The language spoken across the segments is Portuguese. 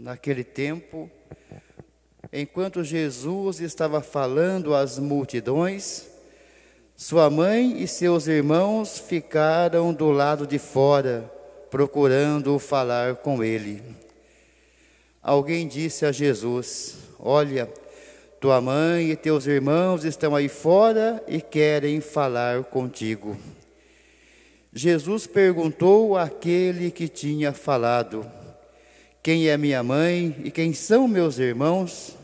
Naquele tempo, enquanto Jesus estava falando às multidões, sua mãe e seus irmãos ficaram do lado de fora, procurando falar com ele. Alguém disse a Jesus: Olha, tua mãe e teus irmãos estão aí fora e querem falar contigo. Jesus perguntou àquele que tinha falado: quem é minha mãe e quem são meus irmãos?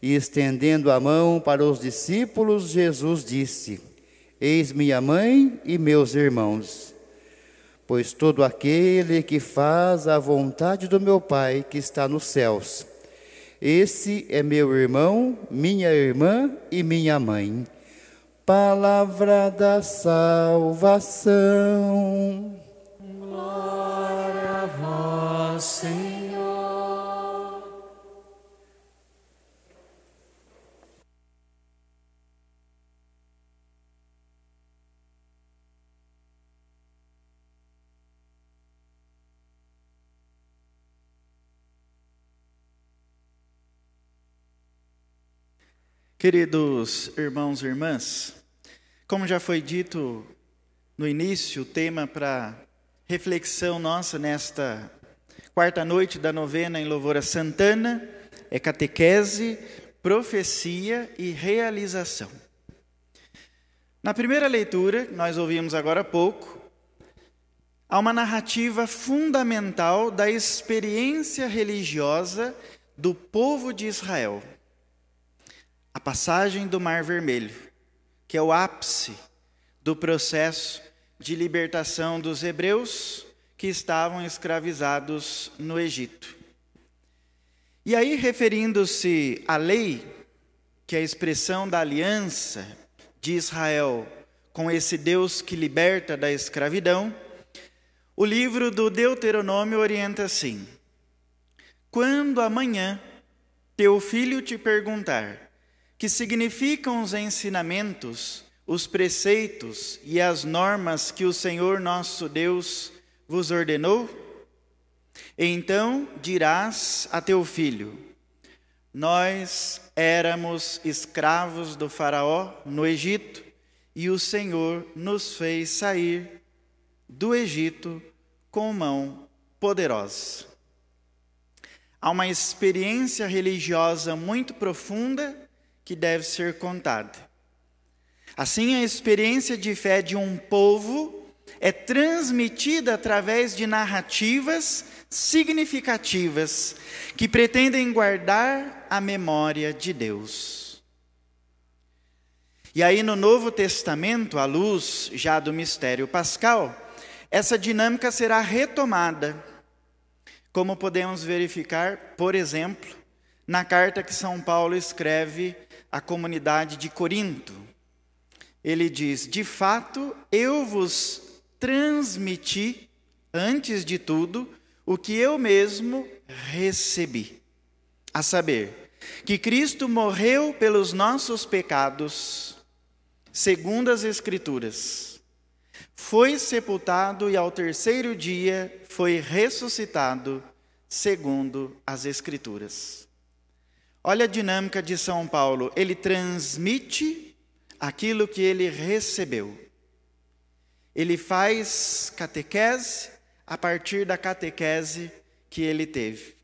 E estendendo a mão para os discípulos, Jesus disse: Eis minha mãe e meus irmãos. Pois todo aquele que faz a vontade do meu Pai que está nos céus, esse é meu irmão, minha irmã e minha mãe. Palavra da salvação. Glória a vós, Senhor. Queridos irmãos e irmãs, como já foi dito no início, o tema para reflexão nossa nesta quarta noite da novena em Louvor a Santana é catequese, profecia e realização. Na primeira leitura, nós ouvimos agora há pouco, há uma narrativa fundamental da experiência religiosa do povo de Israel a passagem do Mar Vermelho, que é o ápice do processo de libertação dos hebreus que estavam escravizados no Egito. E aí, referindo-se à lei, que é a expressão da aliança de Israel com esse Deus que liberta da escravidão, o livro do Deuteronômio orienta assim: Quando amanhã teu filho te perguntar, que significam os ensinamentos, os preceitos e as normas que o Senhor nosso Deus vos ordenou? Então dirás a teu filho: Nós éramos escravos do Faraó no Egito, e o Senhor nos fez sair do Egito com mão poderosa. Há uma experiência religiosa muito profunda que deve ser contada. Assim, a experiência de fé de um povo é transmitida através de narrativas significativas que pretendem guardar a memória de Deus. E aí, no Novo Testamento, à luz já do mistério pascal, essa dinâmica será retomada, como podemos verificar, por exemplo, na carta que São Paulo escreve à comunidade de Corinto. Ele diz: De fato, eu vos transmiti, antes de tudo, o que eu mesmo recebi, a saber, que Cristo morreu pelos nossos pecados, segundo as Escrituras, foi sepultado e ao terceiro dia foi ressuscitado, segundo as Escrituras. Olha a dinâmica de São Paulo. Ele transmite aquilo que ele recebeu. Ele faz catequese a partir da catequese que ele teve.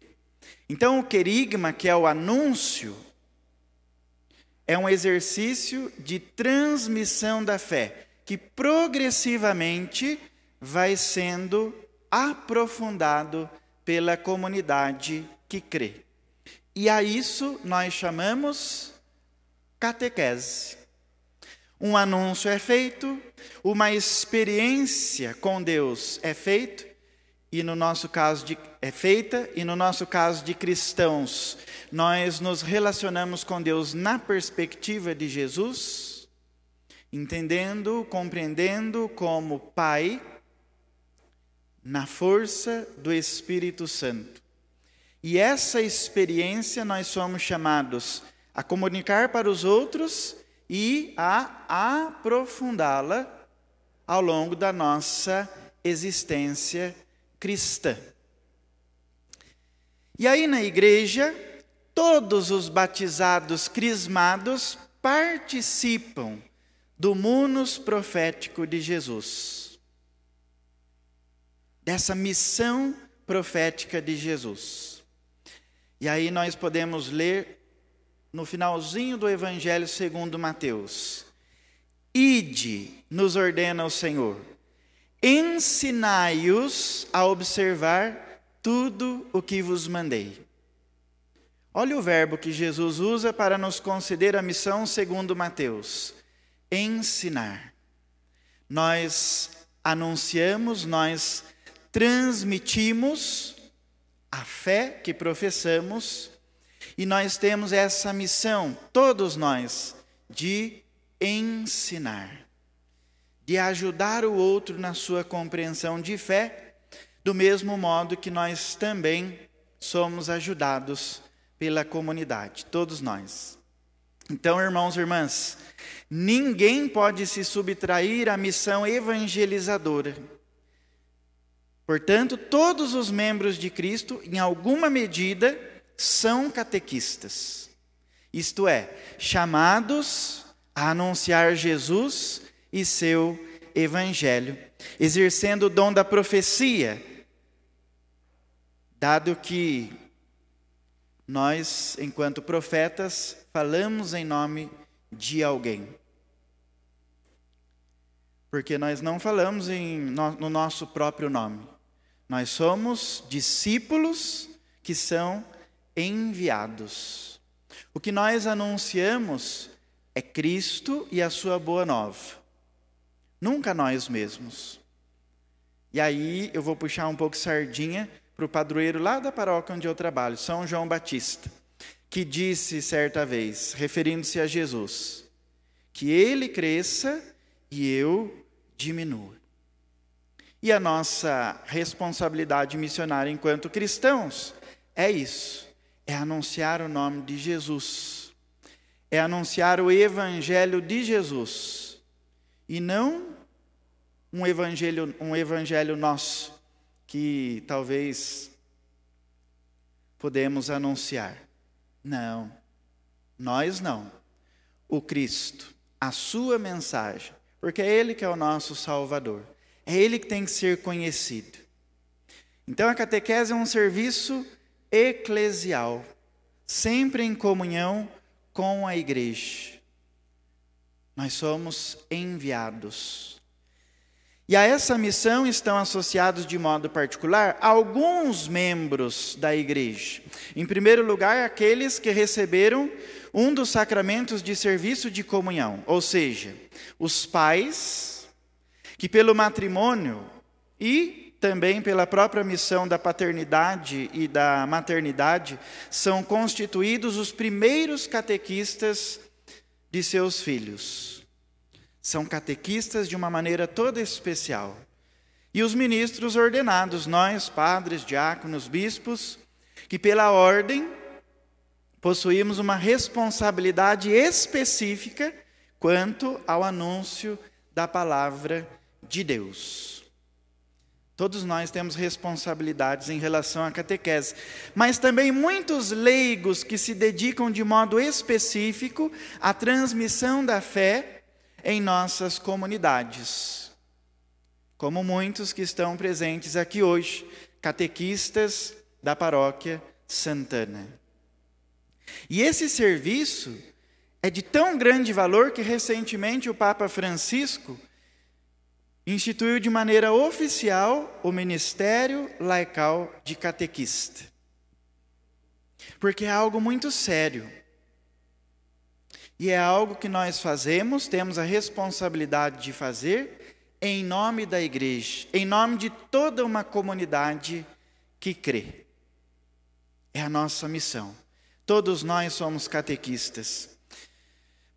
Então, o querigma, que é o anúncio, é um exercício de transmissão da fé, que progressivamente vai sendo aprofundado pela comunidade que crê. E a isso nós chamamos catequese. Um anúncio é feito, uma experiência com Deus é feito, e no nosso caso de, é feita, e no nosso caso de cristãos, nós nos relacionamos com Deus na perspectiva de Jesus, entendendo, compreendendo como Pai, na força do Espírito Santo. E essa experiência nós somos chamados a comunicar para os outros e a aprofundá-la ao longo da nossa existência cristã. E aí na igreja, todos os batizados crismados participam do munus profético de Jesus, dessa missão profética de Jesus. E aí nós podemos ler no finalzinho do Evangelho segundo Mateus. Ide, nos ordena o Senhor, ensinai-os a observar tudo o que vos mandei. Olha o verbo que Jesus usa para nos conceder a missão segundo Mateus: ensinar. Nós anunciamos, nós transmitimos a fé que professamos e nós temos essa missão, todos nós, de ensinar, de ajudar o outro na sua compreensão de fé, do mesmo modo que nós também somos ajudados pela comunidade, todos nós. Então, irmãos e irmãs, ninguém pode se subtrair à missão evangelizadora. Portanto, todos os membros de Cristo, em alguma medida, são catequistas, isto é, chamados a anunciar Jesus e seu evangelho, exercendo o dom da profecia, dado que nós, enquanto profetas, falamos em nome de alguém. Porque nós não falamos em, no, no nosso próprio nome. Nós somos discípulos que são enviados. O que nós anunciamos é Cristo e a sua boa nova, nunca nós mesmos. E aí eu vou puxar um pouco sardinha para o padroeiro lá da paróquia onde eu trabalho, São João Batista, que disse certa vez, referindo-se a Jesus, que ele cresça e eu diminua. E a nossa responsabilidade missionária enquanto cristãos é isso é anunciar o nome de Jesus, é anunciar o evangelho de Jesus, e não um evangelho, um evangelho nosso, que talvez podemos anunciar. Não, nós não. O Cristo, a sua mensagem, porque é Ele que é o nosso Salvador, é Ele que tem que ser conhecido. Então a catequese é um serviço eclesial, sempre em comunhão com a igreja. Nós somos enviados. E a essa missão estão associados de modo particular alguns membros da igreja. Em primeiro lugar, aqueles que receberam um dos sacramentos de serviço de comunhão, ou seja, os pais que pelo matrimônio e também pela própria missão da paternidade e da maternidade, são constituídos os primeiros catequistas de seus filhos. São catequistas de uma maneira toda especial. E os ministros ordenados, nós, padres, diáconos, bispos, que pela ordem possuímos uma responsabilidade específica quanto ao anúncio da palavra de Deus. Todos nós temos responsabilidades em relação à catequese, mas também muitos leigos que se dedicam de modo específico à transmissão da fé em nossas comunidades. Como muitos que estão presentes aqui hoje, catequistas da paróquia Santana. E esse serviço é de tão grande valor que recentemente o Papa Francisco instituiu de maneira oficial o ministério laical de catequista. porque é algo muito sério. E é algo que nós fazemos, temos a responsabilidade de fazer em nome da igreja, em nome de toda uma comunidade que crê. É a nossa missão. Todos nós somos catequistas.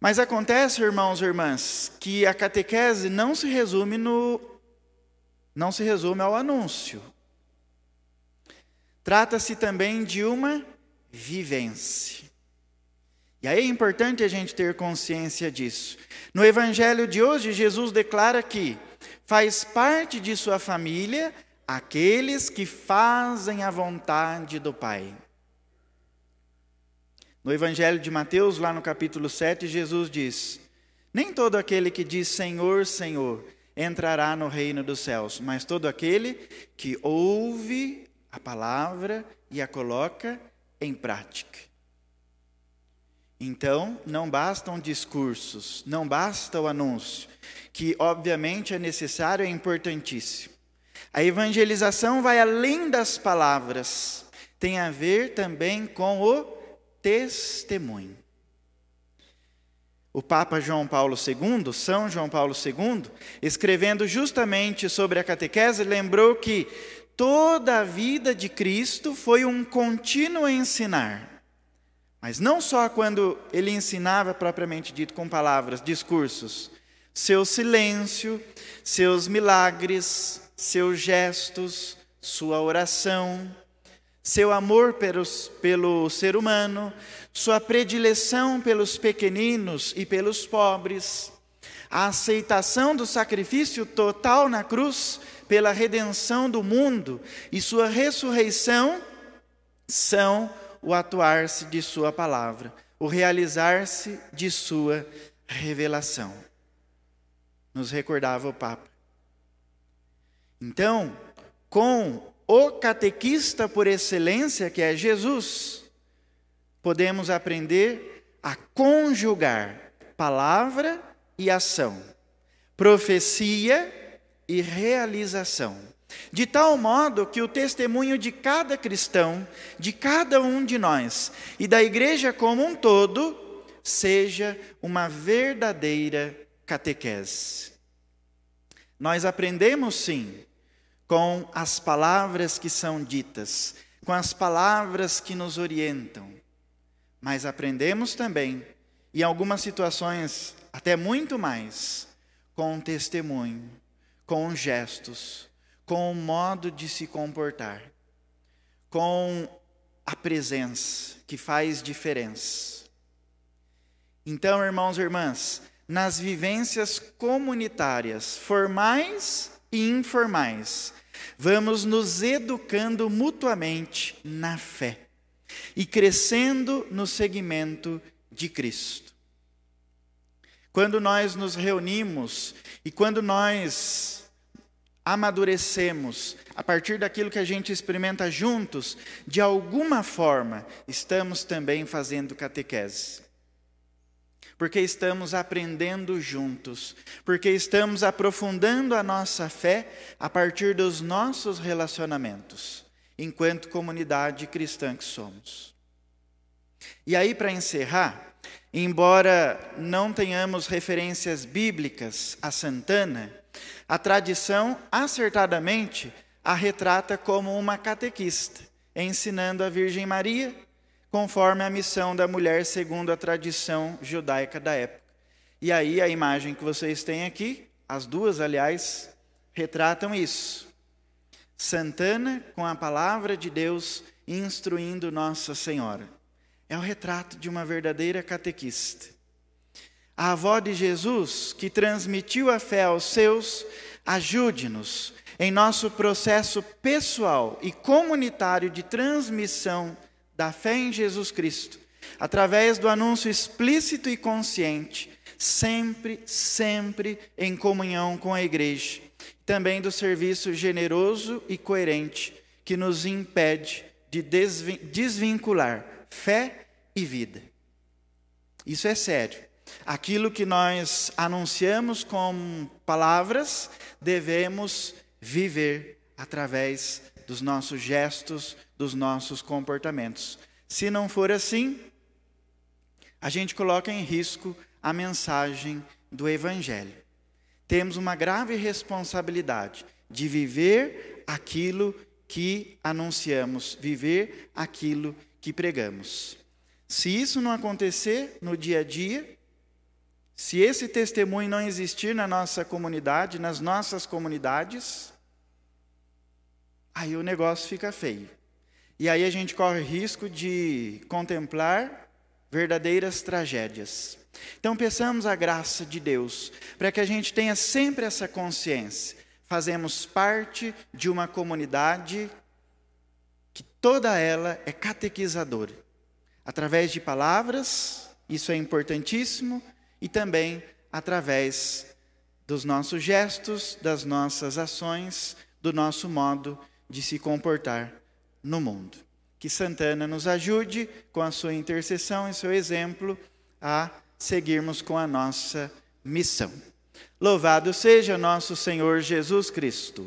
Mas acontece, irmãos e irmãs, que a catequese não se resume no não se resume ao anúncio. Trata-se também de uma vivência. E aí é importante a gente ter consciência disso. No evangelho de hoje, Jesus declara que faz parte de sua família aqueles que fazem a vontade do Pai. No evangelho de Mateus, lá no capítulo 7, Jesus diz: Nem todo aquele que diz Senhor, Senhor entrará no reino dos céus, mas todo aquele que ouve a palavra e a coloca em prática. Então, não bastam discursos, não basta o anúncio, que obviamente é necessário, é importantíssimo. A evangelização vai além das palavras, tem a ver também com o testemunho. O Papa João Paulo II, São João Paulo II, escrevendo justamente sobre a catequese, lembrou que toda a vida de Cristo foi um contínuo ensinar mas não só quando ele ensinava propriamente dito com palavras, discursos, seu silêncio, seus milagres, seus gestos, sua oração, seu amor pelos, pelo ser humano, sua predileção pelos pequeninos e pelos pobres, a aceitação do sacrifício total na cruz pela redenção do mundo e sua ressurreição são o atuar-se de Sua palavra, o realizar-se de Sua revelação. Nos recordava o Papa. Então, com o catequista por excelência, que é Jesus, podemos aprender a conjugar palavra e ação, profecia e realização de tal modo que o testemunho de cada cristão, de cada um de nós e da igreja como um todo, seja uma verdadeira catequese. Nós aprendemos sim com as palavras que são ditas, com as palavras que nos orientam, mas aprendemos também, em algumas situações até muito mais, com testemunho, com gestos, com o modo de se comportar, com a presença que faz diferença. Então, irmãos e irmãs, nas vivências comunitárias, formais e informais, vamos nos educando mutuamente na fé e crescendo no seguimento de Cristo. Quando nós nos reunimos e quando nós amadurecemos a partir daquilo que a gente experimenta juntos, de alguma forma, estamos também fazendo catequese. Porque estamos aprendendo juntos, porque estamos aprofundando a nossa fé a partir dos nossos relacionamentos, enquanto comunidade cristã que somos. E aí, para encerrar, embora não tenhamos referências bíblicas a Santana, a tradição, acertadamente, a retrata como uma catequista, ensinando a Virgem Maria, conforme a missão da mulher segundo a tradição judaica da época. E aí a imagem que vocês têm aqui, as duas, aliás, retratam isso. Santana com a palavra de Deus instruindo Nossa Senhora. É o retrato de uma verdadeira catequista. A avó de Jesus, que transmitiu a fé aos seus, ajude-nos em nosso processo pessoal e comunitário de transmissão da fé em Jesus Cristo, através do anúncio explícito e consciente, sempre, sempre em comunhão com a igreja, também do serviço generoso e coerente que nos impede de desvincular fé e vida. Isso é sério. Aquilo que nós anunciamos com palavras, devemos viver através dos nossos gestos, dos nossos comportamentos, Se não for assim, a gente coloca em risco a mensagem do Evangelho. Temos uma grave responsabilidade de viver aquilo que anunciamos, viver aquilo que pregamos. Se isso não acontecer no dia a dia, se esse testemunho não existir na nossa comunidade, nas nossas comunidades, aí o negócio fica feio. E aí a gente corre risco de contemplar verdadeiras tragédias. Então, peçamos a graça de Deus para que a gente tenha sempre essa consciência. Fazemos parte de uma comunidade que toda ela é catequizadora. Através de palavras, isso é importantíssimo, e também através dos nossos gestos, das nossas ações, do nosso modo de se comportar no mundo. Que Santana nos ajude, com a sua intercessão e seu exemplo, a seguirmos com a nossa missão. Louvado seja nosso Senhor Jesus Cristo.